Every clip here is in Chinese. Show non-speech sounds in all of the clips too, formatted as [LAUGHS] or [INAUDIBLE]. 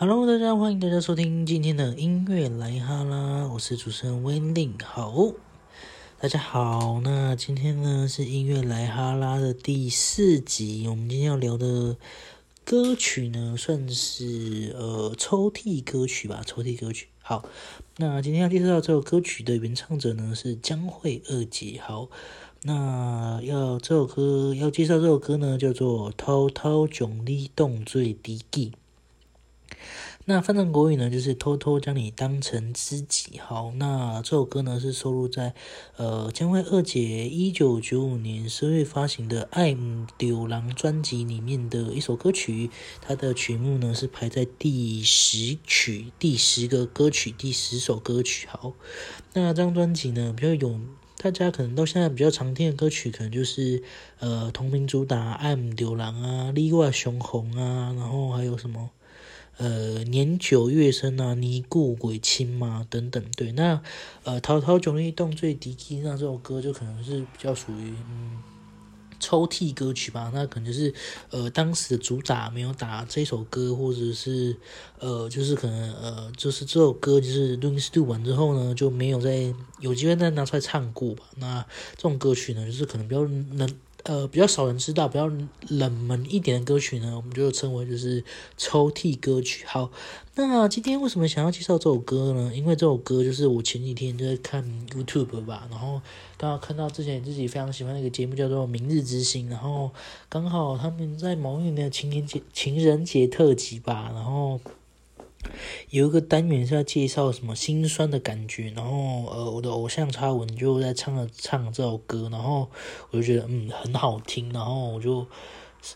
Hello，大家欢迎大家收听今天的音乐来哈啦，我是主持人威令。好，大家好，那今天呢是音乐来哈啦的第四集，我们今天要聊的歌曲呢算是呃抽屉歌曲吧，抽屉歌曲。好，那今天要介绍这首歌曲的原唱者呢是江蕙二姐。好，那要这首歌要介绍这首歌呢叫做《偷偷将你当作知己》。那翻成国语呢，就是偷偷将你当成知己。好，那这首歌呢是收录在呃江蕙二姐一九九五年十月发行的《爱唔丢郎》专辑里面的一首歌曲。它的曲目呢是排在第十曲，第十个歌曲，第十首歌曲。好，那这张专辑呢比较有大家可能到现在比较常听的歌曲，可能就是呃同名主打《爱唔丢郎》啊，《例外雄红》啊，然后还有什么？呃，年久月深啊，尼故鬼亲嘛，等等，对，那呃，滔滔囧力动最低基那这首歌就可能是比较属于嗯抽屉歌曲吧，那可能就是呃当时的主打没有打这首歌，或者是呃就是可能呃就是这首歌就是录音室录完之后呢，就没有再有机会再拿出来唱过吧。那这种歌曲呢，就是可能比较能。呃，比较少人知道，比较冷门一点的歌曲呢，我们就称为就是抽屉歌曲。好，那今天为什么想要介绍这首歌呢？因为这首歌就是我前几天就在看 YouTube 吧，然后刚好看到之前自己非常喜欢的一个节目叫做《明日之星》，然后刚好他们在某一年的情人节情人节特辑吧，然后。有一个单元是要介绍什么心酸的感觉，然后呃，我的偶像插文就在唱了唱这首歌，然后我就觉得嗯很好听，然后我就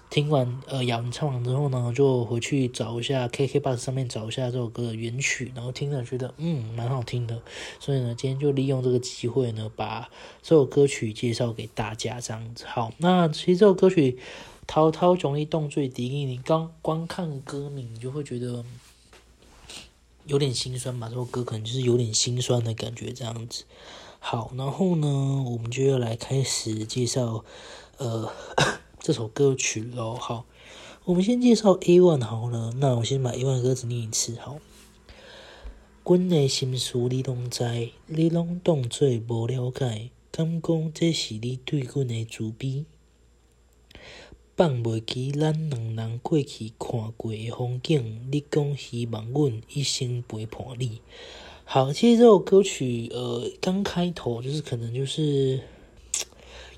听完呃雅文唱完之后呢，就回去找一下 KKBOX 上面找一下这首歌的原曲，然后听了觉得嗯蛮好听的，所以呢今天就利用这个机会呢把这首歌曲介绍给大家这样子。好，那其实这首歌曲《滔滔总力动最低》，你刚光看歌名你就会觉得。有点心酸吧，这首歌可能就是有点心酸的感觉这样子。好，然后呢，我们就要来开始介绍呃 [COUGHS] 这首歌曲喽。好，我们先介绍 A one 好了，那我先把 A one 歌词念一次。好，阮的心事你拢知，你拢当作无了解，敢讲这是你对阮的自卑？放袂记咱两人过去看过的风景，你讲希望阮一生陪伴你。好，其实这首歌曲，呃，刚开头就是可能就是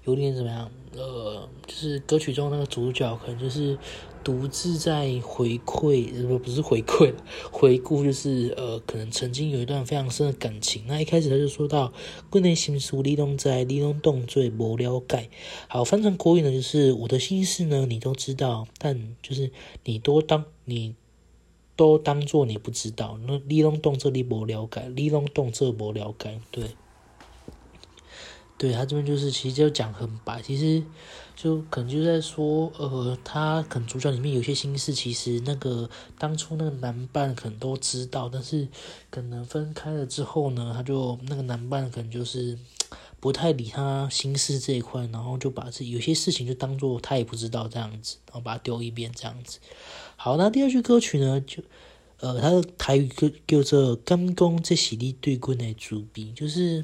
有点怎么样，呃，就是歌曲中那个主角可能就是。独自在回馈，不不是回馈，回顾就是呃，可能曾经有一段非常深的感情。那一开始他就说到，国内心事你拢在，你拢动最无了解。好，翻成国语呢，就是我的心事呢，你都知道，但就是你都当你都当做你不知道。那你拢动这里无了解，你拢动这无了解，对。对他这边就是，其实就讲很白，其实就可能就在说，呃，他可能主角里面有些心事，其实那个当初那个男伴可能都知道，但是可能分开了之后呢，他就那个男伴可能就是不太理他心事这一块，然后就把这有些事情就当做他也不知道这样子，然后把它丢一边这样子。好，那第二句歌曲呢，就呃，他的台语歌叫做“甘公这是你对棍的主笔”，就是。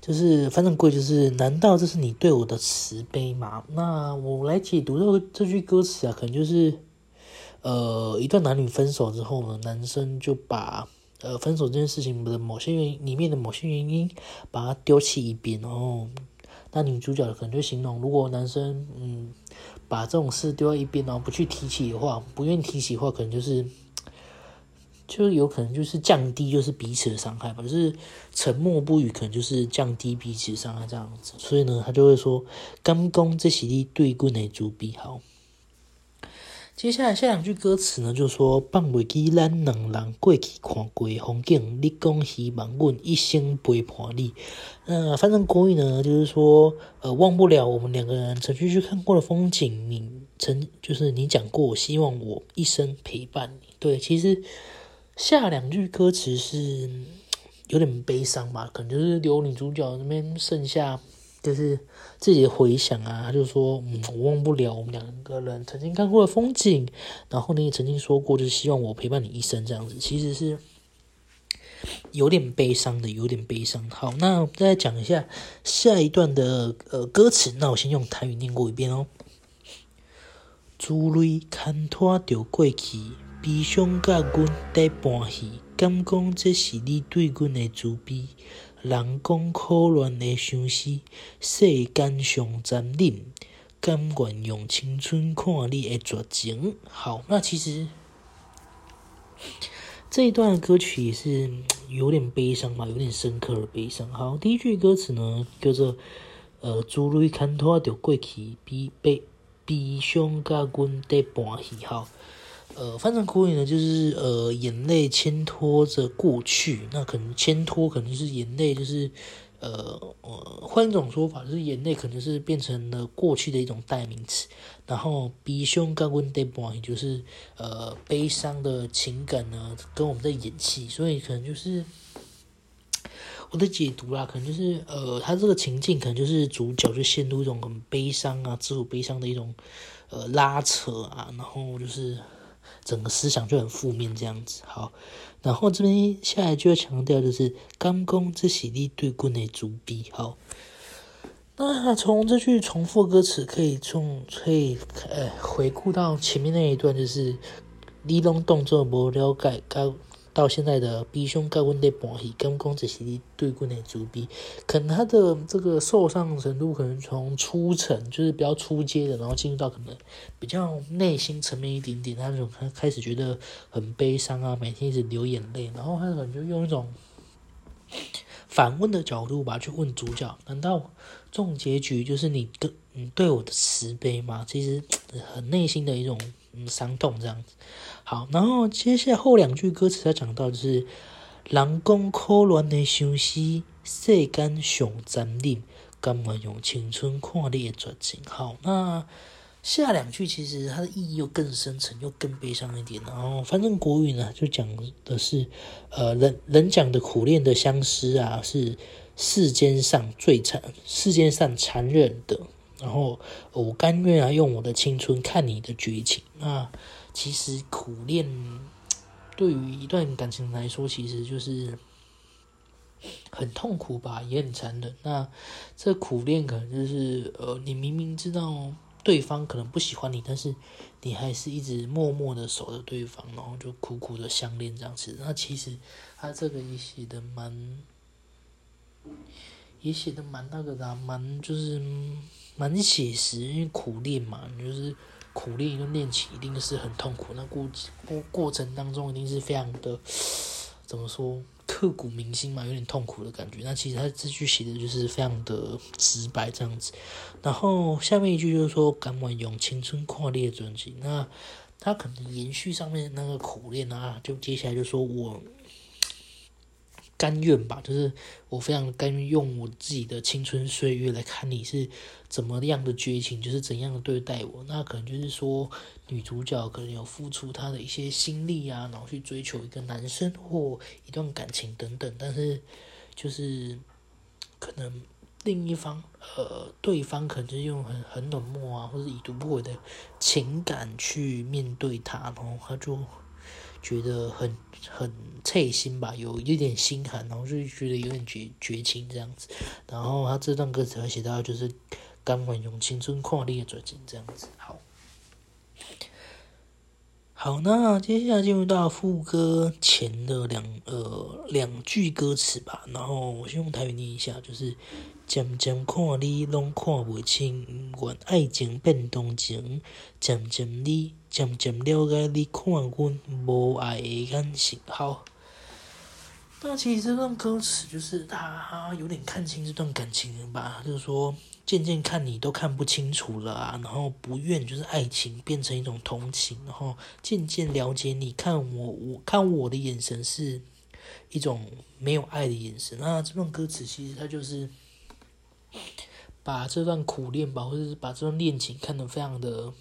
就是反正贵，就是难道这是你对我的慈悲吗？那我来解读这这句歌词啊，可能就是，呃，一段男女分手之后呢，男生就把呃分手这件事情的某些原因里面的某些原因，把它丢弃一边，然后那女主角可能就形容，如果男生嗯把这种事丢在一边，然后不去提起的话，不愿意提起的话，可能就是。就有可能就是降低，就是彼此的伤害吧。就是沉默不语，可能就是降低彼此伤害这样子。所以呢，他就会说：“刚公这是你对棍的主比好。”接下来下两句歌词呢，就说：“放袂记咱两人过去看过风景，你讲希望阮一生陪伴你。”那反正国语呢，就是说：“呃，忘不了我们两个人曾经去看过的风景。你曾就是你讲过，希望我一生陪伴你。”对，其实。下两句歌词是有点悲伤吧，可能就是留女主角那边剩下就是自己的回想啊，他就说，嗯，我忘不了我们两个人曾经看过的风景，然后你也曾经说过，就是希望我陪伴你一生这样子，其实是有点悲伤的，有点悲伤。好，那再讲一下下一段的呃歌词，那我先用台语念过一遍哦。珠泪牵拖着过去，悲伤甲阮在搬戏，敢讲这是你对阮的慈悲？人讲可怜的相思，世间上残忍，甘愿用青春看你的绝情。好，那其实这一段歌曲是有点悲伤嘛，有点深刻的悲伤。好，第一句歌词呢叫做呃，珠泪牵拖着过去，悲悲。悲伤甲阮在搬戏，好，呃，翻成口语呢，就是呃，眼泪牵拖着过去，那可能牵拖可能是眼泪，就是呃，换一种说法，就是眼泪可能是变成了过去的一种代名词，然后悲伤甲阮在搬戏，就是呃，悲伤的情感呢，跟我们在演戏，所以可能就是。我的解读啦，可能就是呃，他这个情境可能就是主角就陷入一种很悲伤啊、自我悲伤的一种呃拉扯啊，然后就是整个思想就很负面这样子。好，然后这边下来就要强调就是“刚公之喜力对棍的主笔”。好，那从这句重复歌词可以从可以呃回顾到前面那一段，就是你拢动作无了解刚。到现在的鼻胸盖温的搬戏，跟公子席对棍的主笔，可能他的这个受伤程度，可能从初层就是比较初阶的，然后进入到可能比较内心层面一点点，他那种他开始觉得很悲伤啊，每天一直流眼泪，然后他可能就用一种反问的角度吧，去问主角：难道这种结局就是你对你对我的慈悲吗？其实很内心的一种嗯伤痛这样子。好，然后接下来后两句歌词，他讲到就是“人讲可怜的相思，世间上残忍，甘愿用青春看你的绝情。”好，那下两句其实它的意义又更深沉，又更悲伤一点。然后反正国语呢，就讲的是，呃，人人讲的苦恋的相思啊，是世间上最残，世间上残忍的。然后我甘愿啊，用我的青春看你的绝情。那其实苦恋 [TSK] 对于一段感情来说，其实就是很痛苦吧，也很残忍。那这苦恋可能就是呃，你明明知道对方可能不喜欢你，但是你还是一直默默的守着对方，然后就苦苦的相恋这样子。那其实他这个也写的蛮，也写的蛮那个的，蛮就是蛮写实，因为苦练嘛，就是。苦练跟练起一定是很痛苦，那过过过程当中一定是非常的 [SNIFFS] 怎么说刻骨铭心嘛，有点痛苦的感觉。那其实他这句写的就是非常的直白这样子。然后下面一句就是说“敢玩用青春跨列专辑”，那他可能延续上面那个苦练啊，就接下来就说我。甘愿吧，就是我非常甘愿用我自己的青春岁月来看你是怎么样的绝情，就是怎样的对待我。那可能就是说，女主角可能有付出她的一些心力啊，然后去追求一个男生或一段感情等等。但是，就是可能另一方，呃，对方可能就是用很很冷漠啊，或者已读不回的情感去面对他，然后他就。觉得很很刺心吧，有一点心寒，然后就觉得有点绝绝情这样子。然后他这段歌词会写到，就是甘愿用青春看你的绝情这样子。好，好，那接下来进入到副歌前的两呃两句歌词吧。然后我先用台语念一下，就是。渐渐看你拢看袂清，愿爱情变动情。渐渐你渐渐了解你，看阮无爱的眼神。好，那其实这段歌词就是他有点看清这段感情吧，就是说渐渐看你都看不清楚了啊，然后不愿就是爱情变成一种同情，然后渐渐了解你，看我我看我的眼神是一种没有爱的眼神。那这段歌词其实它就是。把这段苦恋吧，或者是把这段恋情看得非常的，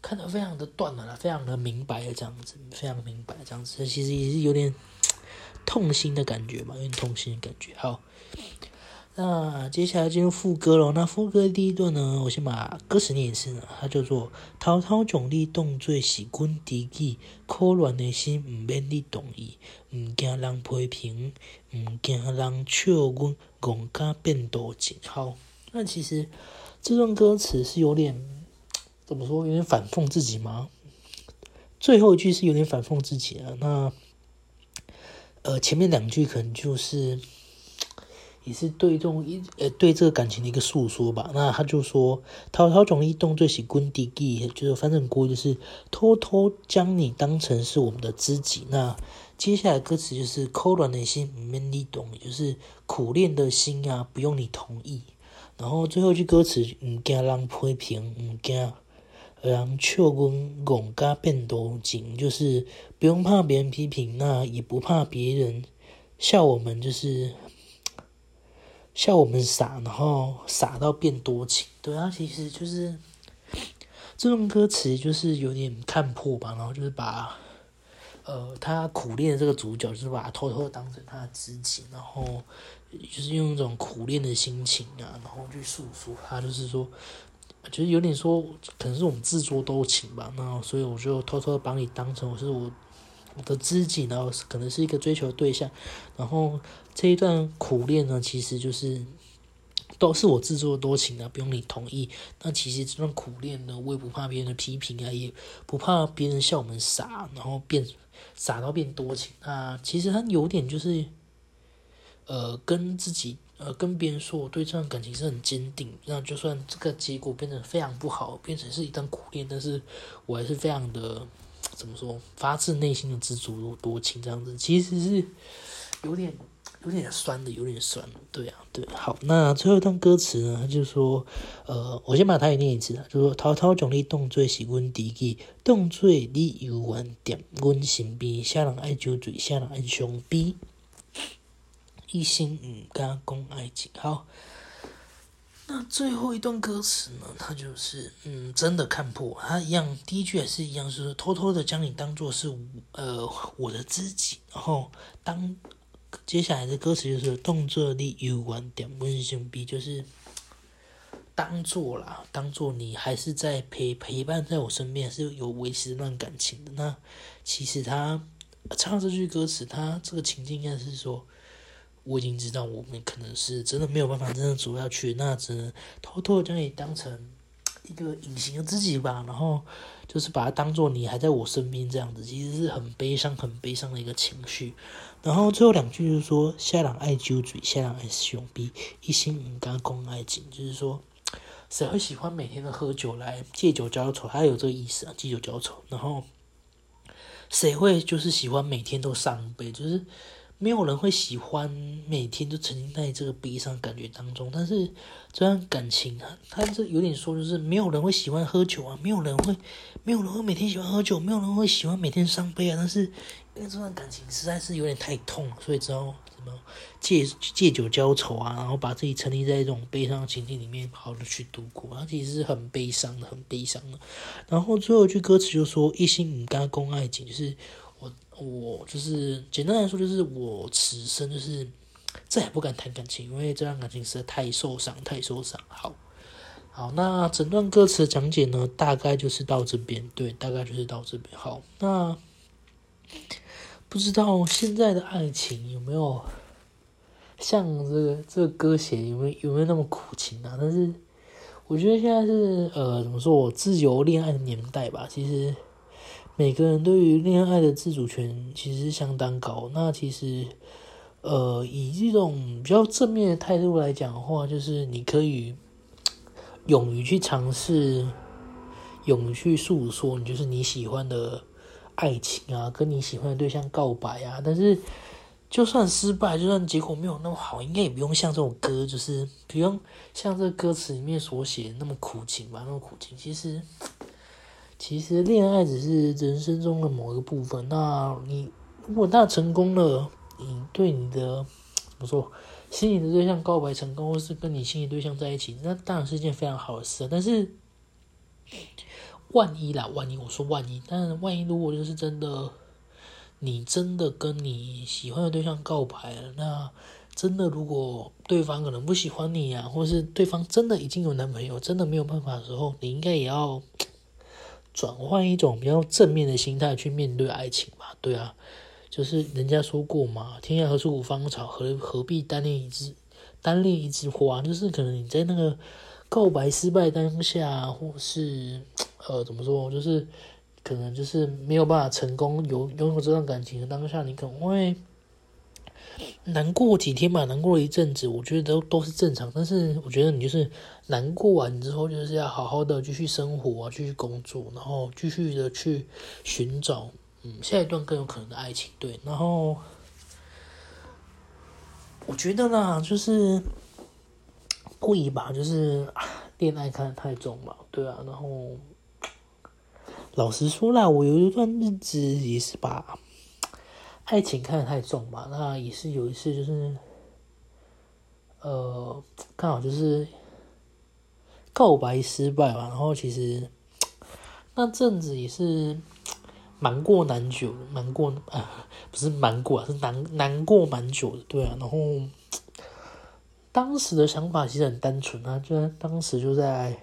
看得非常的断了，非常的明白的这样子，非常明白这样子，其实也是有点痛心的感觉嘛，有点痛心的感觉。好，那接下来进入副歌喽。那副歌第一段呢，我先把歌词念一次呢，它叫做“滔滔壮丽动作是阮知己，可乱的心毋免你同意，毋惊人批评，毋惊人笑阮戆甲变多情。”好，那其实这段歌词是有点 [TSK] 怎么说，有点反讽自己吗？最后一句是有点反讽自己啊。那呃，前面两句可能就是。也是对这种一呃对这个感情的一个诉说吧。那他就说：“滔滔壮丽动最喜滚地地，就是反正过就是偷偷将你当成是我们的知己。”那接下来歌词就是“抠软的心没你懂”，就是苦练的心啊，不用你同意。然后最后一句歌词：“唔惊人批评，唔惊人笑阮戆家变多情”，就是不用怕别人批评，那也不怕别人笑我们，就是。笑我们傻，然后傻到变多情，对啊，其实就是这种歌词就是有点看破吧，然后就是把呃他苦练的这个主角，就是把他偷偷当成他的知己，然后就是用一种苦练的心情啊，然后去诉说他，就是说，就是有点说可能是我们自作多情吧，那所以我就偷偷把你当成我是我。的知己，然后可能是一个追求对象，然后这一段苦恋呢，其实就是都是我自作多情啊，不用你同意。那其实这段苦恋呢，我也不怕别人的批评啊，也不怕别人笑我们傻，然后变傻到变多情啊。其实他有点就是，呃，跟自己呃跟别人说我对这段感情是很坚定，那就算这个结果变得非常不好，变成是一段苦恋，但是我还是非常的。怎么说？发自内心的知足多情这样子，其实是有点有点酸的，有点酸。对啊，对。好，那最后一段歌词呢？他就说，呃，我先把它也念一次啊，就说：滔滔壮丽动作是阮知己，动作你犹原踮阮身边，啥人爱酒醉，啥人爱伤悲，一心毋敢讲爱情。好。那最后一段歌词呢？他就是，嗯，真的看破。他一样，第一句也是一样，是偷偷的将你当做是，呃，我的知己。然后当接下来的歌词就是动作力有完点温馨比，就是当做啦，当做你还是在陪陪伴在我身边，是有维持这段感情的。那其实他唱这句歌词，他这个情境应该是说。我已经知道我们可能是真的没有办法真的走下去，那只能偷偷的将你当成一个隐形的自己吧，然后就是把它当做你还在我身边这样子，其实是很悲伤、很悲伤的一个情绪。然后最后两句就是说：“下人爱酒醉，下人爱兄逼，一心唔敢讲爱情。”就是说，谁会喜欢每天的喝酒来借酒浇愁？他有这个意思啊，借酒浇愁。然后谁会就是喜欢每天都伤悲？就是。没有人会喜欢每天都沉浸在这个悲伤感觉当中，但是这段感情啊，他这有点说就是没有人会喜欢喝酒啊，没有人会，没有人会每天喜欢喝酒，没有人会喜欢每天伤悲啊。但是因为这段感情实在是有点太痛，所以只好什么借借酒浇愁啊，然后把自己沉溺在一种悲伤的情境里面，好好的去度过。他其实是很悲伤的，很悲伤的。然后最后一句歌词就说：“一心唔敢讲爱情，就是。”我就是简单来说，就是我此生就是再也不敢谈感情，因为这段感情实在太受伤，太受伤。好，好，那整段歌词的讲解呢，大概就是到这边，对，大概就是到这边。好，那不知道现在的爱情有没有像这个这个歌写有没有有没有那么苦情啊？但是我觉得现在是呃，怎么说我自由恋爱的年代吧，其实。每个人对于恋爱的自主权其实相当高。那其实，呃，以这种比较正面的态度来讲的话，就是你可以勇于去尝试，勇于去诉说，你就是你喜欢的爱情啊，跟你喜欢的对象告白啊。但是，就算失败，就算结果没有那么好，应该也不用像这首歌，就是不用像这歌词里面所写的那么苦情吧？那么苦情，其实。其实恋爱只是人生中的某一个部分。那你如果那成功了，你对你的怎么说，心仪的对象告白成功，或是跟你心仪对象在一起，那当然是一件非常好的事。但是万一啦，万一我说万一，但万一如果就是真的，你真的跟你喜欢的对象告白了，那真的如果对方可能不喜欢你啊，或是对方真的已经有男朋友，真的没有办法的时候，你应该也要转换一种比较正面的心态去面对爱情吧？对啊，就是人家说过嘛，“天涯何处无芳草，何何必单恋一枝单恋一枝花”，就是可能你在那个告白失败当下，或是呃怎么说，就是可能就是没有办法成功有拥有这段感情的当下，你可能会。难过几天吧，难过一阵子，我觉得都都是正常。但是我觉得你就是难过完之后，就是要好好的继续生活，继续工作，然后继续的去寻找嗯下一段更有可能的爱情。对，然后我觉得呢，就是不宜把就是恋爱看得太重嘛，对啊。然后老实说啦，我有一段日子也是把。爱情看得太重吧，那也是有一次，就是，呃，刚好就是告白失败吧，然后其实那阵子也是瞒过蛮久，瞒过啊，不是瞒过，是难难过蛮久的，对啊，然后当时的想法其实很单纯啊，就当时就在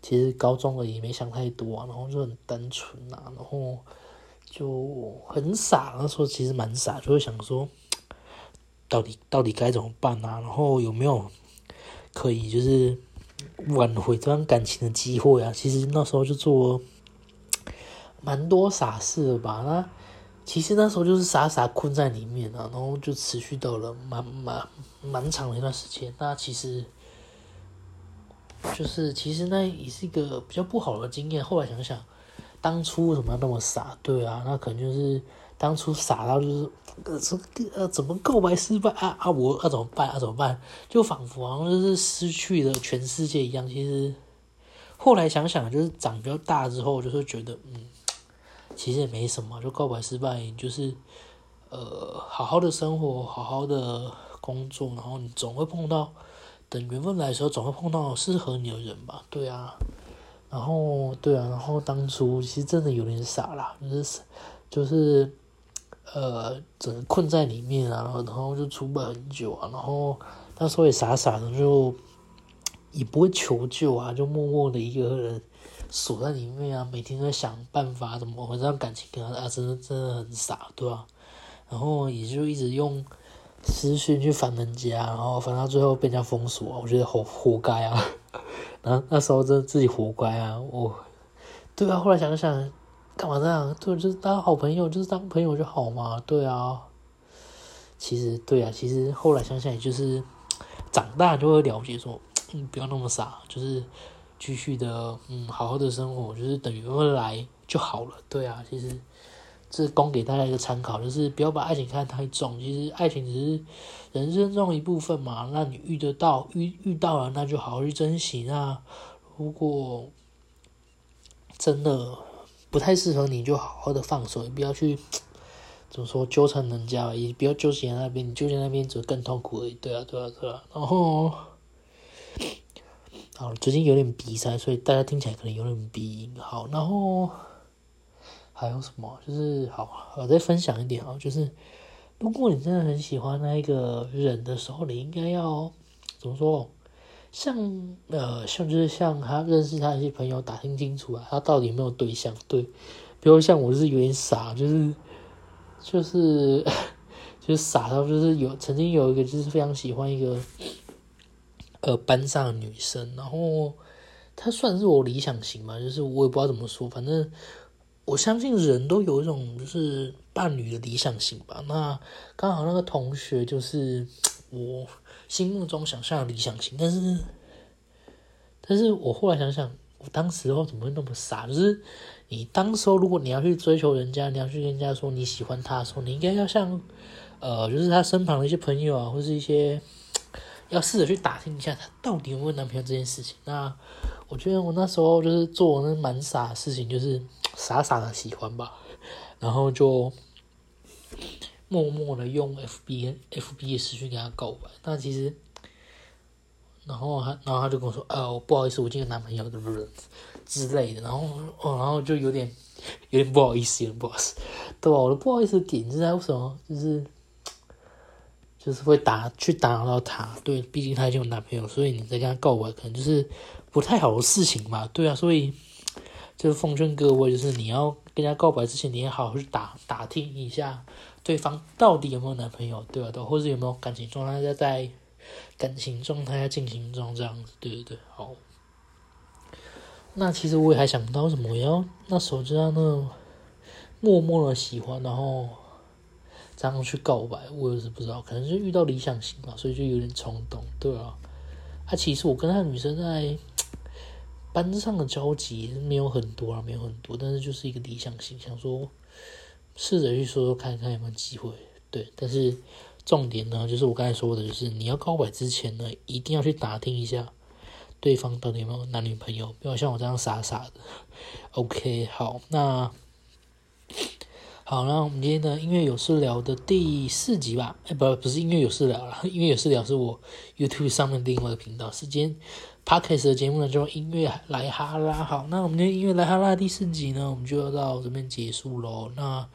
其实高中而已，没想太多啊，然后就很单纯啊，然后。就很傻，那时候其实蛮傻，就会想说，[TSK] 到底到底该怎么办啊？然后有没有可以就是挽回这段感情的机会啊？其实那时候就做 [TSK] 蛮多傻事的吧。那其实那时候就是傻傻困在里面啊，然后就持续到了蛮蛮蛮长的一段时间。那其实就是其实那也是一个比较不好的经验。后来想想。当初为什么要那么傻？对啊，那可能就是当初傻到就是呃，怎呃怎么告白失败啊啊！我要怎么办啊？怎么办？就仿佛好像就是失去了全世界一样。其实后来想想，就是长比较大之后，就是觉得嗯，其实也没什么。就告白失败，就是呃，好好的生活，好好的工作，然后你总会碰到，等缘分来的时候，总会碰到适合你的人吧？对啊。然后，对啊，然后当初其实真的有点傻啦，就是，就是，呃，整个困在里面啊，然后就出不来很久啊，然后那时候也傻傻的，就也不会求救啊，就默默的一个人锁在里面啊，每天在想办法怎么让感情跟他啊，真的真的很傻，对吧？然后也就一直用私讯去烦人家，然后烦到最后被人家封锁，我觉得好活该啊。然后那时候真的自己活该啊！我，对啊，后来想想，干嘛这样？对，就是当好朋友，就是当朋友就好嘛。对啊，其实对啊，其实后来想想，也就是长大就会了解说，嗯，不要那么傻，就是继续的，嗯，好好的生活，就是等于未来就好了。对啊，其实。这供给大家一个参考，就是不要把爱情看得太重。其实爱情只是人生中一部分嘛。那你遇得到，遇遇到了，那就好好去珍惜。那如果真的不太适合你，就好好的放手，也不要去怎么说纠缠人家，也不要纠结那边，你纠结那边只会更痛苦而已。对啊，对啊，对啊。然后，好，最近有点鼻塞，所以大家听起来可能有点鼻音。好，然后。还有什么？就是好，我再分享一点哦，就是如果你真的很喜欢那一个人的时候，你应该要怎么说？像呃，像就是像他认识他一些朋友，打听清楚啊，他到底有没有对象？对，比如像我是有点傻，就是就是 [LAUGHS] 就是傻到就是有曾经有一个就是非常喜欢一个呃班上的女生，然后她算是我理想型嘛，就是我也不知道怎么说，反正。我相信人都有一种就是伴侣的理想型吧。那刚好那个同学就是 [TSK] 我心目中想象的理想型，但是，但是我后来想想，我当时候怎么会那么傻？就是你当时候如果你要去追求人家，你要去跟人家说你喜欢他的时候，你应该要像呃，就是他身旁的一些朋友啊，或是一些要试着去打听一下他到底有没有男朋友这件事情。那我觉得我那时候就是做那蛮傻的事情，就是。傻傻的喜欢吧，[LAUGHS] 然后就默默的用 F B F B 的私讯跟他告白。但其实，然后他，然后他就跟我说：“呃，不好意思，我已经有男朋友的，不之类的。”然后，哦，然后就有点有点不好意思，有点不好意思，对吧？我的不好意思点是在为什么？就是就是会打去打扰到他。对，毕竟他已经有男朋友，所以你再跟他告白，可能就是不太好的事情嘛。对啊，所以就是奉劝各位，就是你要跟人家告白之前，你要好好去打打听一下对方到底有没有男朋友，对吧？都或者有没有感情状态在在感情状态在进行中这样子，对对对，好。那其实我也还想不到什么，要那时候就要那默默的喜欢，然后这样去告白，我也是不知道，可能就遇到理想型吧，所以就有点冲动，对啊。啊，其实我跟那女生在班上的交集没有很多啊，没有很多，但是就是一个理想型，想说试着去说说看看有没有机会，对。但是重点呢，就是我刚才说的，就是你要告白之前呢，一定要去打听一下。对方到底有没有男女朋友？不要像我这样傻傻的。OK，好，那好，那我们今天的音乐有事聊的第四集吧？哎，不，不是音乐有事聊了，音乐有事聊是我 YouTube 上面另外一个频道。时间 Podcast 的节目呢，就音乐来哈拉。好，那我们的音乐来哈拉第四集呢，我们就要到这边结束喽。那。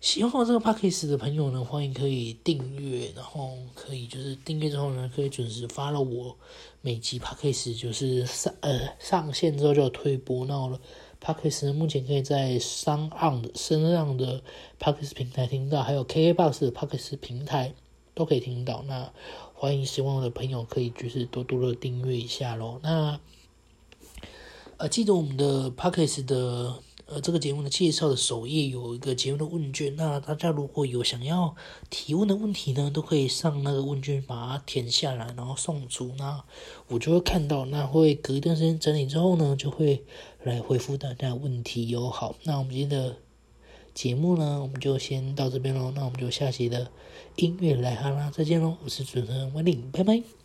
喜欢我这个 podcast 的朋友呢，欢迎可以订阅，然后可以就是订阅之后呢，可以准时发了我每集 podcast 就是上呃上线之后就推播。那我的 podcast 目前可以在商岸的声浪的 podcast 平台听到，还有 KKBox 的 podcast 平台都可以听到。那欢迎喜欢我的朋友可以就是多多的订阅一下喽。那呃，记得我们的 podcast 的。呃，这个节目的介绍的首页有一个节目的问卷，那大家如果有想要提问的问题呢，都可以上那个问卷把它填下来，然后送出，那我就会看到，那会隔一段时间整理之后呢，就会来回复大家问题哟。好，那我们今天的节目呢，我们就先到这边喽，那我们就下期的音乐来哈啦，再见喽，我是主持人温岭，拜拜。